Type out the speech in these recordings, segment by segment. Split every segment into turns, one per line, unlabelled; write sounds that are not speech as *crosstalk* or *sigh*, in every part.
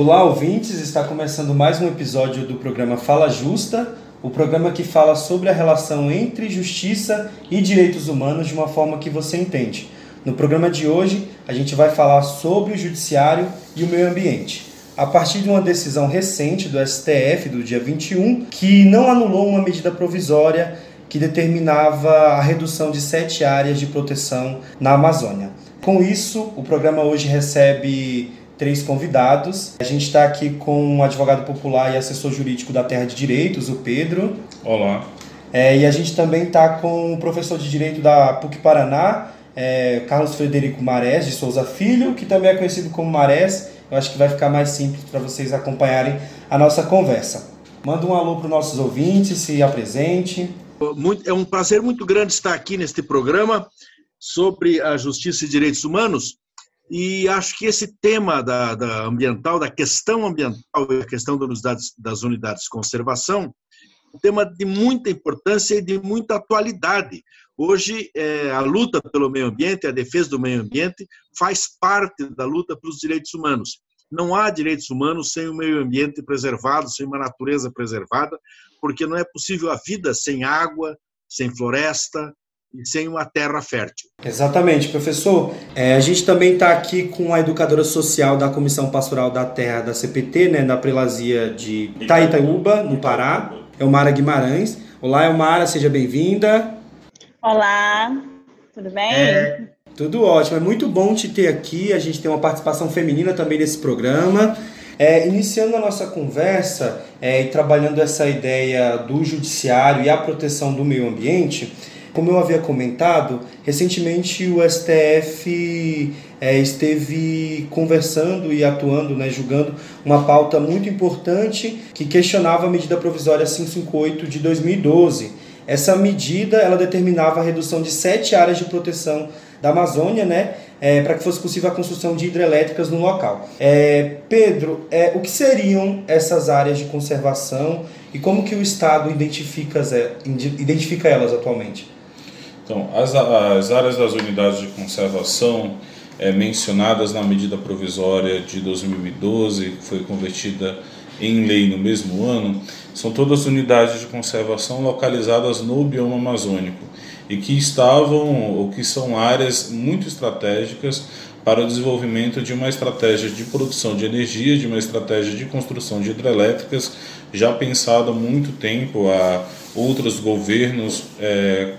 Olá, ouvintes! Está começando mais um episódio do programa Fala Justa, o programa que fala sobre a relação entre justiça e direitos humanos de uma forma que você entende. No programa de hoje, a gente vai falar sobre o judiciário e o meio ambiente. A partir de uma decisão recente do STF do dia 21, que não anulou uma medida provisória que determinava a redução de sete áreas de proteção na Amazônia. Com isso, o programa hoje recebe três convidados. A gente está aqui com o advogado popular e assessor jurídico da Terra de Direitos, o Pedro.
Olá.
É, e a gente também está com o professor de Direito da PUC Paraná, é, Carlos Frederico Marés de Souza Filho, que também é conhecido como Marés. Eu acho que vai ficar mais simples para vocês acompanharem a nossa conversa. Manda um alô para os nossos ouvintes, se apresente.
Muito, é um prazer muito grande estar aqui neste programa sobre a justiça e direitos humanos. E acho que esse tema da, da ambiental, da questão ambiental e a questão das unidades, de conservação, um tema de muita importância e de muita atualidade. Hoje, é, a luta pelo meio ambiente, a defesa do meio ambiente, faz parte da luta pelos direitos humanos. Não há direitos humanos sem o meio ambiente preservado, sem uma natureza preservada, porque não é possível a vida sem água, sem floresta, e sem uma terra fértil.
Exatamente, professor. É, a gente também está aqui com a educadora social da Comissão Pastoral da Terra da CPT, né, da prelazia de Itaitaúba, no Pará, Elmara Guimarães. Olá, Elmara, seja bem-vinda.
Olá, tudo bem? É,
tudo ótimo, é muito bom te ter aqui. A gente tem uma participação feminina também nesse programa. É, iniciando a nossa conversa é, e trabalhando essa ideia do judiciário e a proteção do meio ambiente, como eu havia comentado, recentemente o STF é, esteve conversando e atuando, né, julgando uma pauta muito importante que questionava a medida provisória 558 de 2012. Essa medida ela determinava a redução de sete áreas de proteção da Amazônia, né, é, para que fosse possível a construção de hidrelétricas no local. É, Pedro, é, o que seriam essas áreas de conservação e como que o Estado identifica, identifica elas atualmente?
Então, as, as áreas das unidades de conservação é, mencionadas na medida provisória de 2012, que foi convertida em lei no mesmo ano, são todas unidades de conservação localizadas no bioma amazônico e que estavam ou que são áreas muito estratégicas para o desenvolvimento de uma estratégia de produção de energia, de uma estratégia de construção de hidrelétricas já pensada há muito tempo a outros governos é,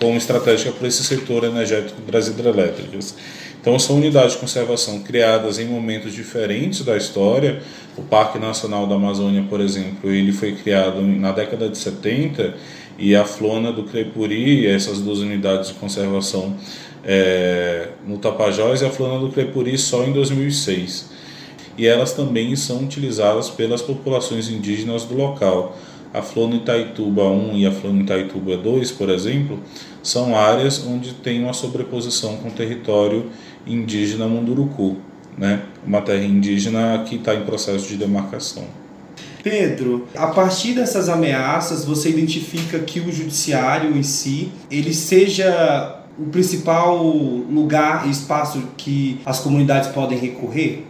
como estratégica para esse setor energético das hidrelétricas. Então, são unidades de conservação criadas em momentos diferentes da história. O Parque Nacional da Amazônia, por exemplo, ele foi criado na década de 70 e a Flona do Crepuri, essas duas unidades de conservação é, no Tapajós e a Flona do Crepuri só em 2006. E elas também são utilizadas pelas populações indígenas do local. A Flona Itaituba 1 e a Flona Itaituba 2, por exemplo, são áreas onde tem uma sobreposição com o território indígena Munduruku, né? uma terra indígena que está em processo de demarcação.
Pedro, a partir dessas ameaças, você identifica que o judiciário em si, ele seja o principal lugar e espaço que as comunidades podem recorrer?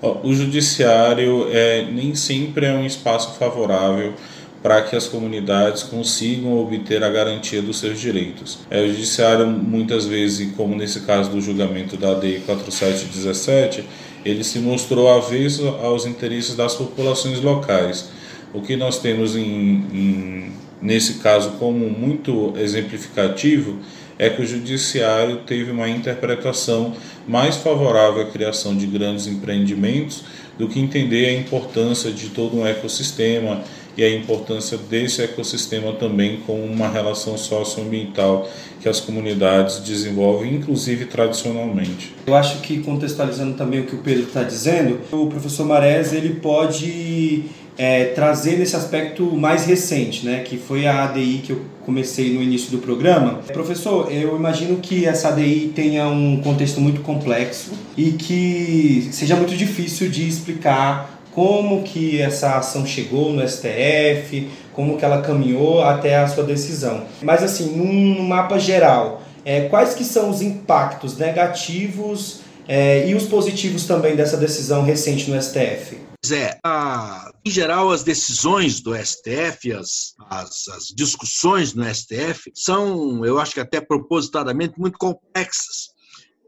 O judiciário é, nem sempre é um espaço favorável para que as comunidades consigam obter a garantia dos seus direitos. É, o judiciário, muitas vezes, como nesse caso do julgamento da ADI 4717, ele se mostrou avesso aos interesses das populações locais. O que nós temos em, em, nesse caso como muito exemplificativo é que o judiciário teve uma interpretação mais favorável à criação de grandes empreendimentos do que entender a importância de todo um ecossistema e a importância desse ecossistema também com uma relação socioambiental que as comunidades desenvolvem, inclusive tradicionalmente.
Eu acho que contextualizando também o que o Pedro está dizendo, o professor Marés ele pode é, trazer nesse aspecto mais recente, né, que foi a ADI que eu comecei no início do programa. Professor, eu imagino que essa ADI tenha um contexto muito complexo e que seja muito difícil de explicar como que essa ação chegou no STF, como que ela caminhou até a sua decisão. Mas assim, num mapa geral, é, quais que são os impactos negativos é, e os positivos também dessa decisão recente no STF?
é, a, em geral, as decisões do STF, as, as, as, discussões no STF são, eu acho que até propositadamente, muito complexas.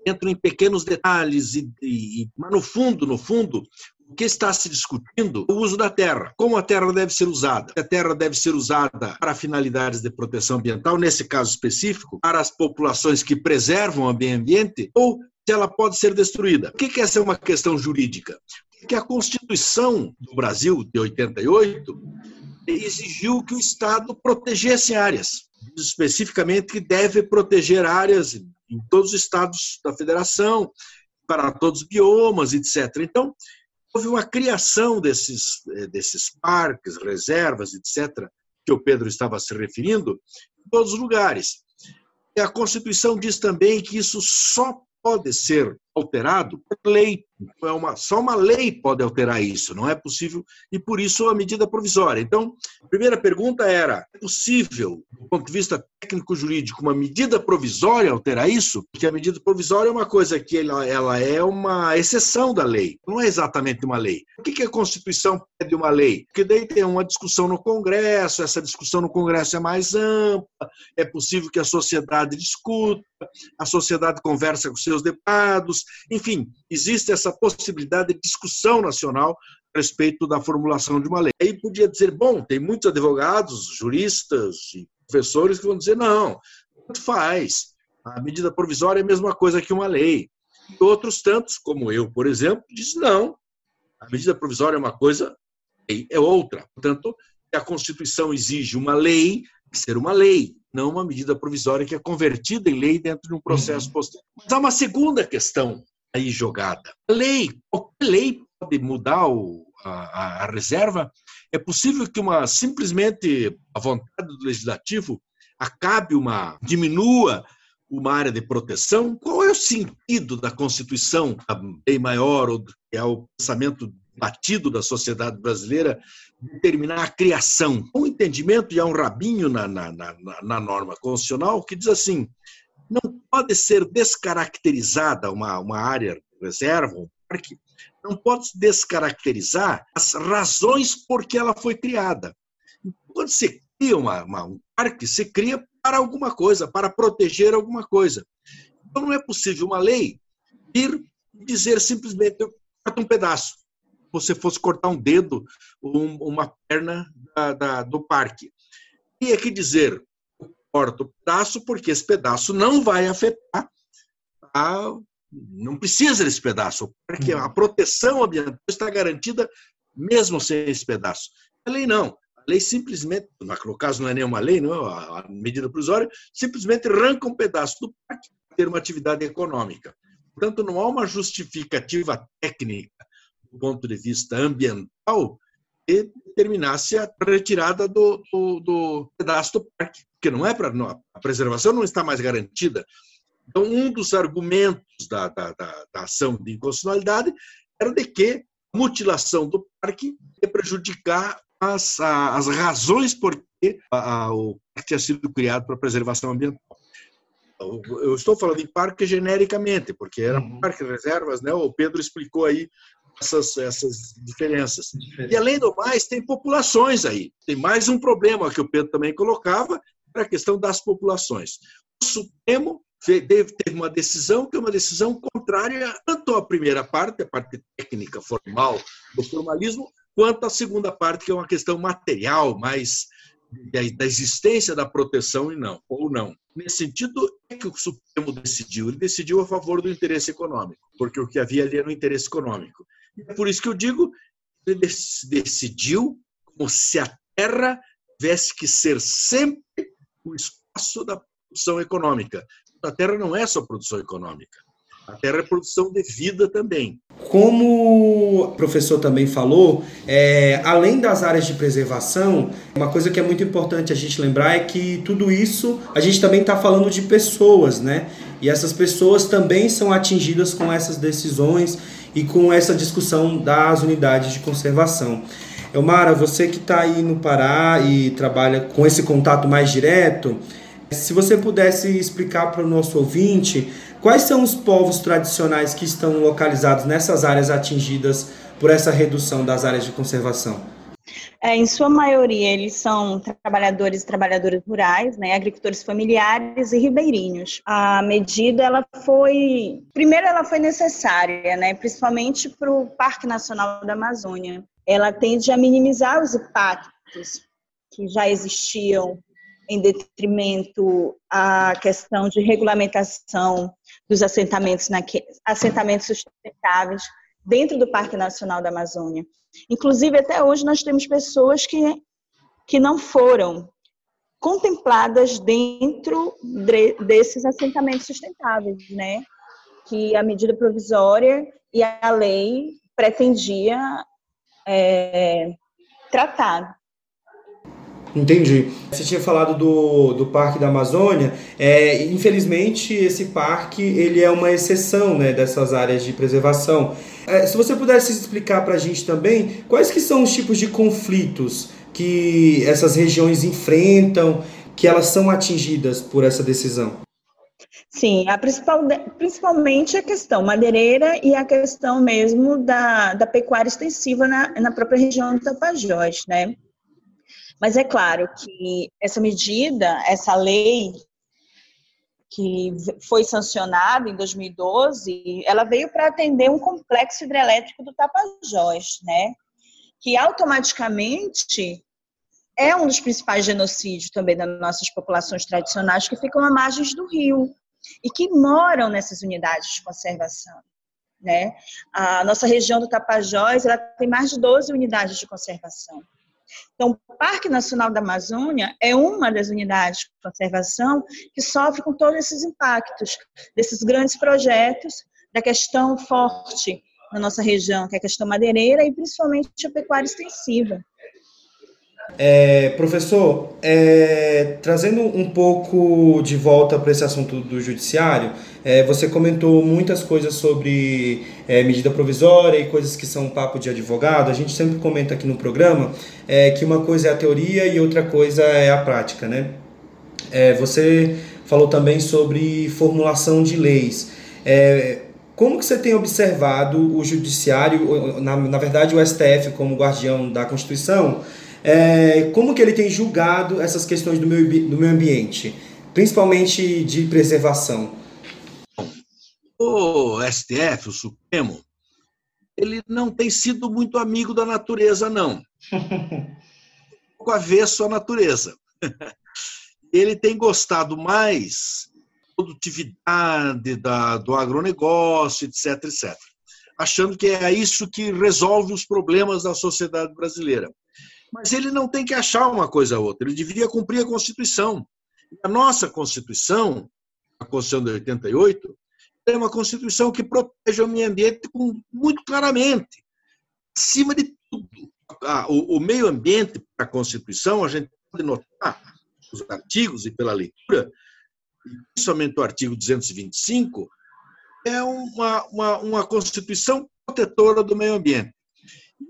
Entram em pequenos detalhes, e, e, mas no fundo, no fundo, o que está se discutindo é o uso da terra. Como a terra deve ser usada? A terra deve ser usada para finalidades de proteção ambiental, nesse caso específico, para as populações que preservam o meio ambiente, ou se ela pode ser destruída. Por que essa é uma questão jurídica? que a Constituição do Brasil, de 88, exigiu que o Estado protegesse áreas, especificamente que deve proteger áreas em todos os estados da federação, para todos os biomas, etc. Então, houve uma criação desses, eh, desses parques, reservas, etc., que o Pedro estava se referindo, em todos os lugares. E a Constituição diz também que isso só pode ser alterado por lei. É uma, só uma lei pode alterar isso, não é possível, e por isso a medida provisória. Então, a primeira pergunta era: é possível, do ponto de vista técnico-jurídico, uma medida provisória alterar isso? Porque a medida provisória é uma coisa que ela, ela é uma exceção da lei, não é exatamente uma lei. Por que, que a Constituição pede uma lei? Porque daí tem uma discussão no Congresso, essa discussão no Congresso é mais ampla, é possível que a sociedade discuta, a sociedade conversa com seus deputados, enfim, existe essa possibilidade de discussão nacional a respeito da formulação de uma lei. Aí podia dizer, bom, tem muitos advogados, juristas e professores que vão dizer, não, tanto faz. A medida provisória é a mesma coisa que uma lei. E outros tantos, como eu, por exemplo, dizem, não, a medida provisória é uma coisa, é outra. Portanto, a Constituição exige uma lei, ser uma lei não uma medida provisória que é convertida em lei dentro de um processo uhum. posterior. Mas há uma segunda questão aí jogada. A lei, qualquer lei pode mudar o, a, a, reserva? É possível que uma simplesmente a vontade do legislativo acabe uma diminua uma área de proteção? Qual é o sentido da Constituição, a lei maior, ou que é o pensamento batido da sociedade brasileira determinar a criação. Um entendimento, e há um rabinho na, na, na, na norma constitucional que diz assim: não pode ser descaracterizada uma, uma área reserva, um parque, não pode descaracterizar as razões por que ela foi criada. Quando você cria uma, uma, um parque, você cria para alguma coisa, para proteger alguma coisa. Então não é possível uma lei ir dizer simplesmente eu corto um pedaço você fosse cortar um dedo ou uma perna da, da, do parque. E é que dizer, corta o pedaço porque esse pedaço não vai afetar a não precisa desse pedaço, porque a proteção ambiental está garantida mesmo sem esse pedaço. A lei não. A lei simplesmente, no caso não é nenhuma lei, não, a medida provisória, simplesmente arranca um pedaço do parque para ter uma atividade econômica. Portanto, não há uma justificativa técnica do ponto de vista ambiental, e terminasse a retirada do, do, do pedaço do parque, porque não é para a preservação não está mais garantida. Então, um dos argumentos da, da, da, da ação de inconstitucionalidade era de que a mutilação do parque ia prejudicar as, as razões por que a, a, o parque tinha sido criado para a preservação ambiental. Eu estou falando em parque genericamente, porque era uhum. parque reservas, né? O Pedro explicou aí essas, essas diferenças. E, além do mais, tem populações aí. Tem mais um problema que o Pedro também colocava, era a questão das populações. O Supremo teve uma decisão que é uma decisão contrária tanto à primeira parte, a parte técnica, formal, do formalismo, quanto à segunda parte, que é uma questão material, mais da existência da proteção e não, ou não. Nesse sentido, é que o Supremo decidiu? Ele decidiu a favor do interesse econômico, porque o que havia ali era o interesse econômico. É por isso que eu digo, ele decidiu como se a terra tivesse que ser sempre o espaço da produção econômica. A terra não é só produção econômica. A terra é produção de vida também.
Como o professor também falou, é, além das áreas de preservação, uma coisa que é muito importante a gente lembrar é que tudo isso a gente também está falando de pessoas, né? E essas pessoas também são atingidas com essas decisões e com essa discussão das unidades de conservação. Elmara, você que está aí no Pará e trabalha com esse contato mais direto, se você pudesse explicar para o nosso ouvinte quais são os povos tradicionais que estão localizados nessas áreas atingidas por essa redução das áreas de conservação?
É, em sua maioria, eles são trabalhadores e trabalhadoras rurais, né, agricultores familiares e ribeirinhos. A medida, ela foi, primeiro, ela foi necessária, né, principalmente para o Parque Nacional da Amazônia. Ela tende a minimizar os impactos que já existiam em detrimento à questão de regulamentação dos assentamentos, assentamentos sustentáveis dentro do Parque Nacional da Amazônia. Inclusive, até hoje, nós temos pessoas que, que não foram contempladas dentro de, desses assentamentos sustentáveis, né? Que a medida provisória e a lei pretendia é, tratar.
Entendi. Você tinha falado do, do Parque da Amazônia. É, infelizmente, esse parque ele é uma exceção né, dessas áreas de preservação. É, se você pudesse explicar para a gente também quais que são os tipos de conflitos que essas regiões enfrentam, que elas são atingidas por essa decisão.
Sim, a principal, principalmente a questão madeireira e a questão mesmo da, da pecuária extensiva na, na própria região do Tapajós, né? Mas é claro que essa medida, essa lei que foi sancionada em 2012, ela veio para atender um complexo hidrelétrico do Tapajós, né? Que automaticamente é um dos principais genocídios também das nossas populações tradicionais que ficam à margem do rio e que moram nessas unidades de conservação. Né? A nossa região do Tapajós ela tem mais de 12 unidades de conservação. Então, o Parque Nacional da Amazônia é uma das unidades de conservação que sofre com todos esses impactos desses grandes projetos, da questão forte na nossa região, que é a questão madeireira e principalmente a pecuária extensiva.
É, professor, é, trazendo um pouco de volta para esse assunto do judiciário, é, você comentou muitas coisas sobre é, medida provisória e coisas que são papo de advogado. A gente sempre comenta aqui no programa é, que uma coisa é a teoria e outra coisa é a prática, né? É, você falou também sobre formulação de leis. Como que você tem observado o judiciário, na, na verdade o STF como guardião da Constituição, é, como que ele tem julgado essas questões do meio, do meio ambiente, principalmente de preservação?
O STF, o Supremo, ele não tem sido muito amigo da natureza, não. *laughs* Com avesso à natureza. *laughs* Ele tem gostado mais produtividade da, do agronegócio, etc, etc. Achando que é isso que resolve os problemas da sociedade brasileira. Mas ele não tem que achar uma coisa ou outra, ele deveria cumprir a Constituição. A nossa Constituição, a Constituição de 88, é uma Constituição que protege o meio ambiente muito claramente. Acima de tudo, o, meio ambiente, a Constituição, a gente pode notar os artigos e pela leitura, principalmente o artigo 225, é uma, uma, uma Constituição protetora do meio ambiente.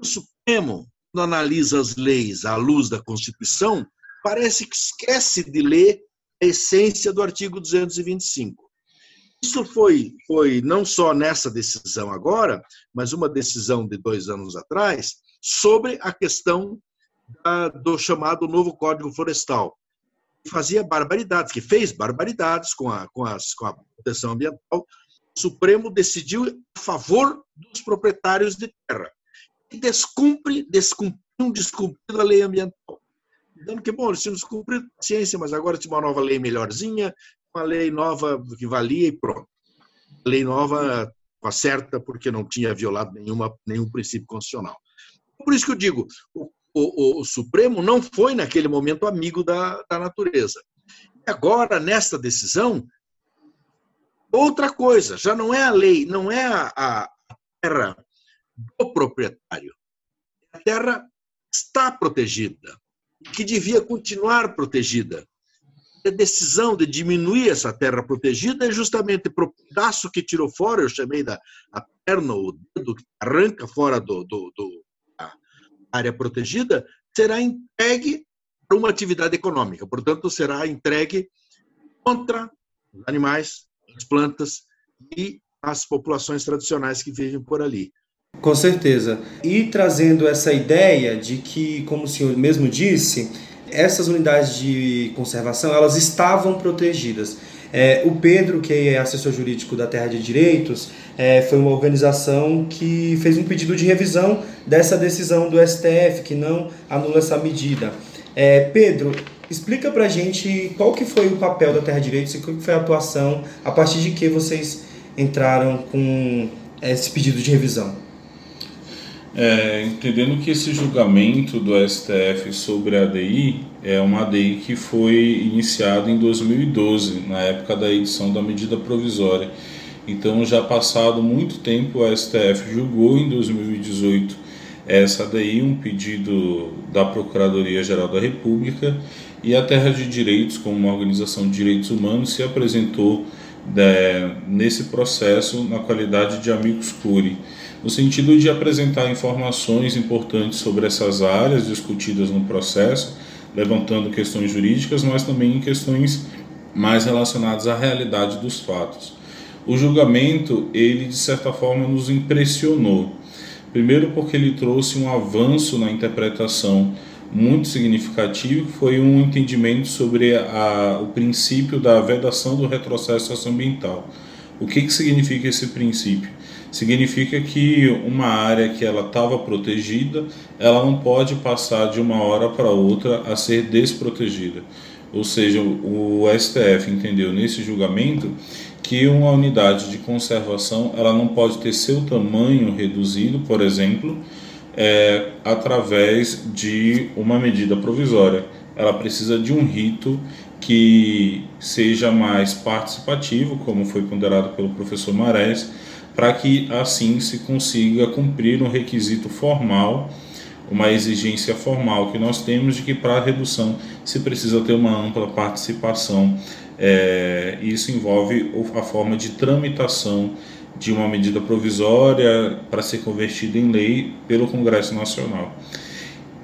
O Supremo, quando analisa as leis à luz da Constituição, parece que esquece de ler a essência do artigo 225. Isso foi, foi não só nessa decisão agora, mas uma decisão de dois anos atrás, sobre a questão da, do chamado novo Código Florestal. Fazia barbaridades, que fez barbaridades com a, com, as, com a proteção ambiental. O Supremo decidiu a favor dos proprietários de terra descumpre, descumpriu, descumprido a lei ambiental. Dando que, bom, eles tinham descumprido a ciência, mas agora tinha uma nova lei melhorzinha, uma lei nova que valia e pronto. Lei nova certa porque não tinha violado nenhuma, nenhum princípio constitucional. Por isso que eu digo, o, o, o Supremo não foi naquele momento amigo da, da natureza. Agora, nesta decisão, outra coisa, já não é a lei, não é a, a terra do proprietário. A terra está protegida, que devia continuar protegida. A decisão de diminuir essa terra protegida é justamente para o pedaço que tirou fora, eu chamei da a perna, o dedo que arranca fora do, do, do área protegida, será entregue para uma atividade econômica. Portanto, será entregue contra os animais, as plantas e as populações tradicionais que vivem por ali.
Com certeza. E trazendo essa ideia de que, como o senhor mesmo disse, essas unidades de conservação elas estavam protegidas. É, o Pedro, que é assessor jurídico da Terra de Direitos, é, foi uma organização que fez um pedido de revisão dessa decisão do STF, que não anula essa medida. É, Pedro, explica pra gente qual que foi o papel da Terra de Direitos e qual que foi a atuação, a partir de que vocês entraram com esse pedido de revisão.
É, entendendo que esse julgamento do STF sobre a ADI é uma ADI que foi iniciada em 2012, na época da edição da medida provisória. Então, já passado muito tempo, o STF julgou em 2018 essa ADI, um pedido da Procuradoria-Geral da República, e a Terra de Direitos, como uma organização de direitos humanos, se apresentou né, nesse processo na qualidade de amigos curi no sentido de apresentar informações importantes sobre essas áreas discutidas no processo, levantando questões jurídicas, mas também questões mais relacionadas à realidade dos fatos. O julgamento, ele de certa forma nos impressionou. Primeiro porque ele trouxe um avanço na interpretação muito significativo, que foi um entendimento sobre a, o princípio da vedação do retrocesso socioambiental. O que, que significa esse princípio? Significa que uma área que ela estava protegida, ela não pode passar de uma hora para outra a ser desprotegida. Ou seja, o STF entendeu nesse julgamento que uma unidade de conservação ela não pode ter seu tamanho reduzido, por exemplo, é, através de uma medida provisória. Ela precisa de um rito que seja mais participativo, como foi ponderado pelo professor Marés, para que assim se consiga cumprir um requisito formal, uma exigência formal que nós temos de que para a redução se precisa ter uma ampla participação. É, isso envolve a forma de tramitação de uma medida provisória para ser convertida em lei pelo Congresso Nacional.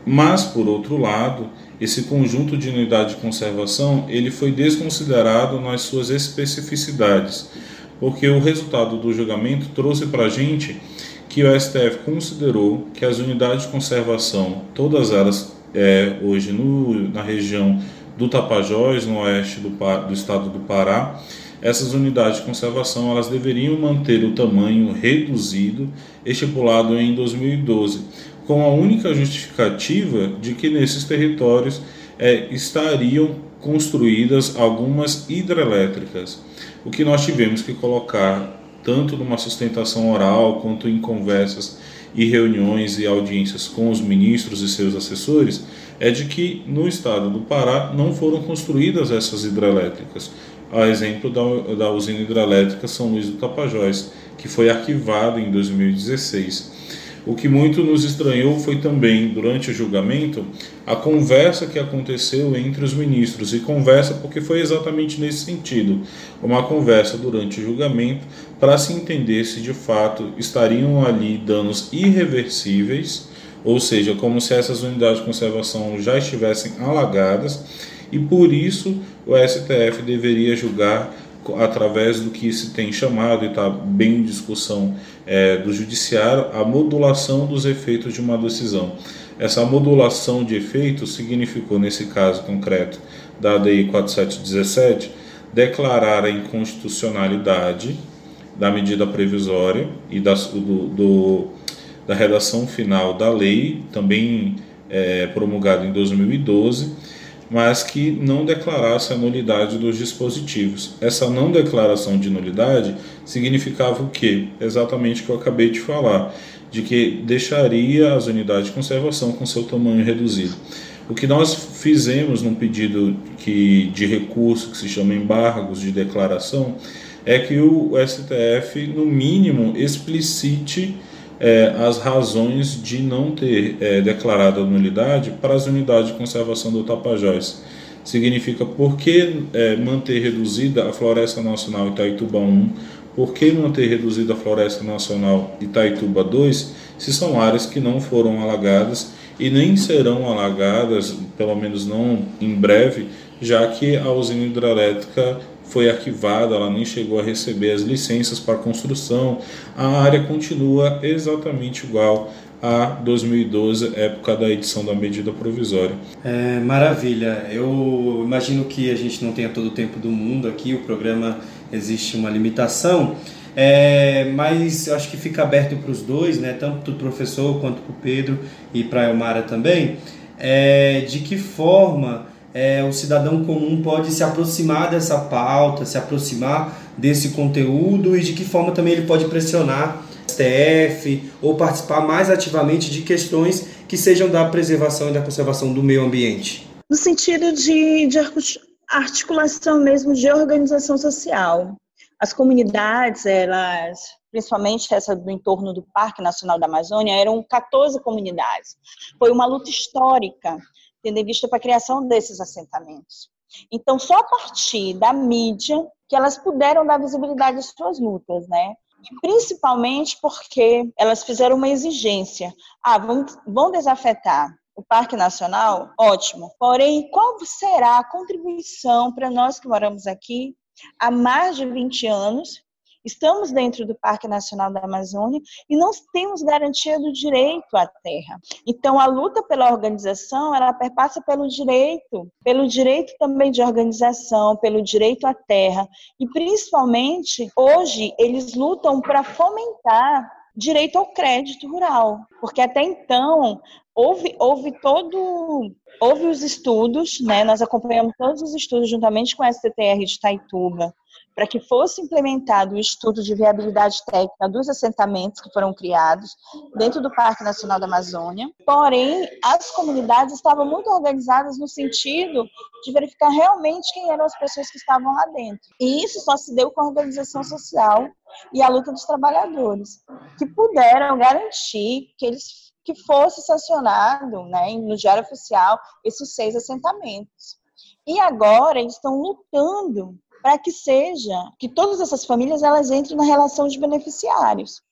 Mas, por outro lado, esse conjunto de unidade de conservação ele foi desconsiderado nas suas especificidades porque o resultado do julgamento trouxe para a gente que o STF considerou que as unidades de conservação, todas elas é, hoje no, na região do Tapajós, no oeste do, do estado do Pará, essas unidades de conservação elas deveriam manter o tamanho reduzido estipulado em 2012, com a única justificativa de que nesses territórios é, estariam construídas algumas hidrelétricas o que nós tivemos que colocar tanto numa sustentação oral quanto em conversas e reuniões e audiências com os ministros e seus assessores é de que no estado do Pará não foram construídas essas hidrelétricas. A exemplo da, da usina hidrelétrica São Luís do Tapajós, que foi arquivado em 2016. O que muito nos estranhou foi também, durante o julgamento, a conversa que aconteceu entre os ministros. E conversa porque foi exatamente nesse sentido uma conversa durante o julgamento para se entender se de fato estariam ali danos irreversíveis, ou seja, como se essas unidades de conservação já estivessem alagadas, e por isso o STF deveria julgar através do que se tem chamado, e está bem em discussão é, do judiciário, a modulação dos efeitos de uma decisão. Essa modulação de efeitos significou, nesse caso concreto da ADI 4717, declarar a inconstitucionalidade da medida previsória e da, do, do, da redação final da lei, também é, promulgada em 2012, mas que não declarasse a nulidade dos dispositivos. Essa não declaração de nulidade significava o quê? Exatamente o que eu acabei de falar, de que deixaria as unidades de conservação com seu tamanho reduzido. O que nós fizemos num pedido que, de recurso que se chama embargos de declaração é que o STF, no mínimo, explicite é, as razões de não ter é, declarado a nulidade para as unidades de conservação do Tapajós. Significa por que é, manter reduzida a Floresta Nacional Itaituba 1, por que manter reduzida a Floresta Nacional Itaituba 2, se são áreas que não foram alagadas e nem serão alagadas, pelo menos não em breve, já que a usina hidrelétrica foi arquivada, ela nem chegou a receber as licenças para construção. A área continua exatamente igual a 2012, época da edição da medida provisória.
É, maravilha. Eu imagino que a gente não tenha todo o tempo do mundo aqui, o programa existe uma limitação. É, mas acho que fica aberto para os dois, né, tanto para o professor quanto para o Pedro e para a Elmara também, é, de que forma é, o cidadão comum pode se aproximar dessa pauta, se aproximar desse conteúdo e de que forma também ele pode pressionar STF ou participar mais ativamente de questões que sejam da preservação e da conservação do meio ambiente?
No sentido de, de articulação mesmo de organização social. As comunidades, elas, principalmente essa do entorno do Parque Nacional da Amazônia, eram 14 comunidades. Foi uma luta histórica, tendo em vista para a criação desses assentamentos. Então, só a partir da mídia que elas puderam dar visibilidade às suas lutas, né? principalmente porque elas fizeram uma exigência. Ah, vão, vão desafetar o Parque Nacional? Ótimo. Porém, qual será a contribuição para nós que moramos aqui há mais de 20 anos Estamos dentro do Parque Nacional da Amazônia e não temos garantia do direito à terra. Então, a luta pela organização, ela perpassa pelo direito, pelo direito também de organização, pelo direito à terra. E, principalmente, hoje, eles lutam para fomentar direito ao crédito rural, porque até então houve, houve todo houve os estudos, né? Nós acompanhamos todos os estudos juntamente com a STTR de Taituba, para que fosse implementado o estudo de viabilidade técnica dos assentamentos que foram criados dentro do Parque Nacional da Amazônia. Porém, as comunidades estavam muito organizadas no sentido de verificar realmente quem eram as pessoas que estavam lá dentro. E isso só se deu com a organização social e a luta dos trabalhadores, que puderam garantir que eles que fosse sancionado, né, no diário oficial esses seis assentamentos. E agora eles estão lutando para que seja, que todas essas famílias elas entrem na relação de beneficiários.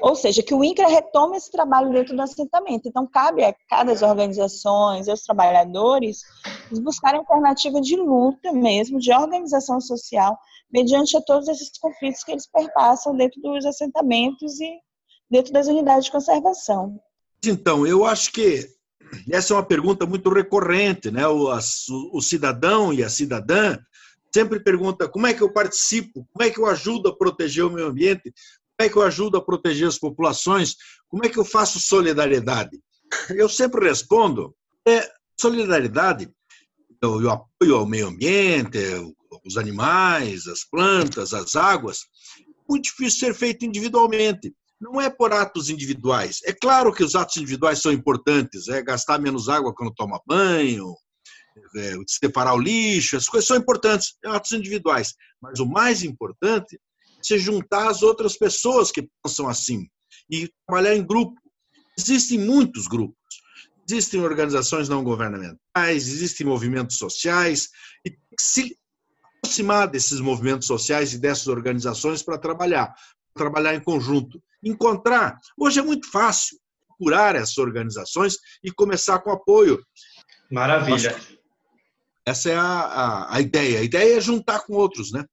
Ou seja, que o INCRA retome esse trabalho dentro do assentamento. Então, cabe a cada organizações e aos trabalhadores buscarem alternativa de luta mesmo, de organização social, mediante a todos esses conflitos que eles perpassam dentro dos assentamentos e dentro das unidades de conservação.
Então, eu acho que essa é uma pergunta muito recorrente, né? O, a, o cidadão e a cidadã sempre pergunta como é que eu participo, como é que eu ajudo a proteger o meio ambiente, como é que eu ajudo a proteger as populações, como é que eu faço solidariedade. Eu sempre respondo, é solidariedade, o apoio ao meio ambiente, os animais, as plantas, as águas, muito difícil ser feito individualmente. Não é por atos individuais. É claro que os atos individuais são importantes, é gastar menos água quando toma banho, é, separar o lixo, as coisas são importantes, é atos individuais. Mas o mais importante é se juntar às outras pessoas que pensam assim e trabalhar em grupo. Existem muitos grupos, existem organizações não governamentais, existem movimentos sociais, e se aproximar desses movimentos sociais e dessas organizações para trabalhar, trabalhar em conjunto. Encontrar, hoje é muito fácil procurar essas organizações e começar com apoio.
Maravilha.
Essa é a, a, a, ideia. A ideia é juntar com outros, né?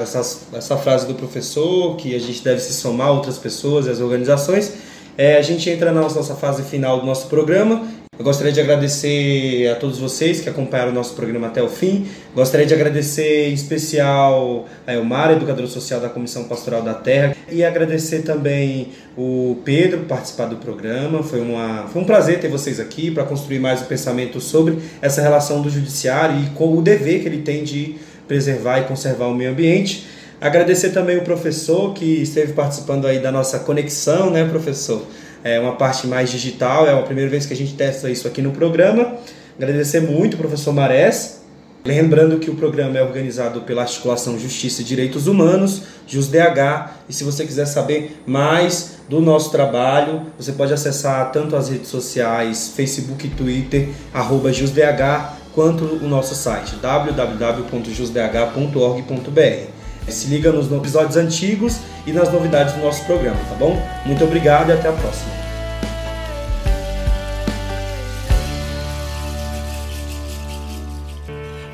Essa, essa frase do professor, que a gente deve se somar a outras pessoas e as organizações. É, a gente entra na nossa fase final do nosso programa eu gostaria de agradecer a todos vocês que acompanharam o nosso programa até o fim. Gostaria de agradecer em especial a Elmar, educadora social da Comissão Pastoral da Terra, e agradecer também o Pedro participar do programa. Foi, uma, foi um prazer ter vocês aqui para construir mais o pensamento sobre essa relação do judiciário e com o dever que ele tem de preservar e conservar o meio ambiente. Agradecer também o professor que esteve participando aí da nossa conexão, né, professor? É uma parte mais digital, é a primeira vez que a gente testa isso aqui no programa. Agradecer muito professor Marés. Lembrando que o programa é organizado pela Articulação Justiça e Direitos Humanos, JusDH, e se você quiser saber mais do nosso trabalho, você pode acessar tanto as redes sociais, Facebook e Twitter, arroba JusDH, quanto o nosso site, www.jusdh.org.br. Se liga nos episódios antigos e nas novidades do nosso programa, tá bom? Muito obrigado e até a próxima.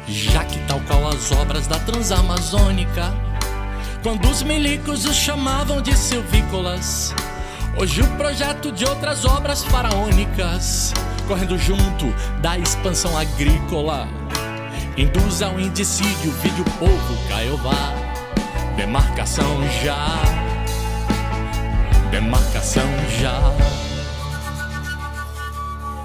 já que tal qual as obras da Transamazônica, quando os milicos os chamavam de silvícolas, hoje o projeto de outras obras faraônicas, correndo junto da expansão agrícola, induz ao indicídio, vídeo povo Caiová, demarcação já, demarcação já.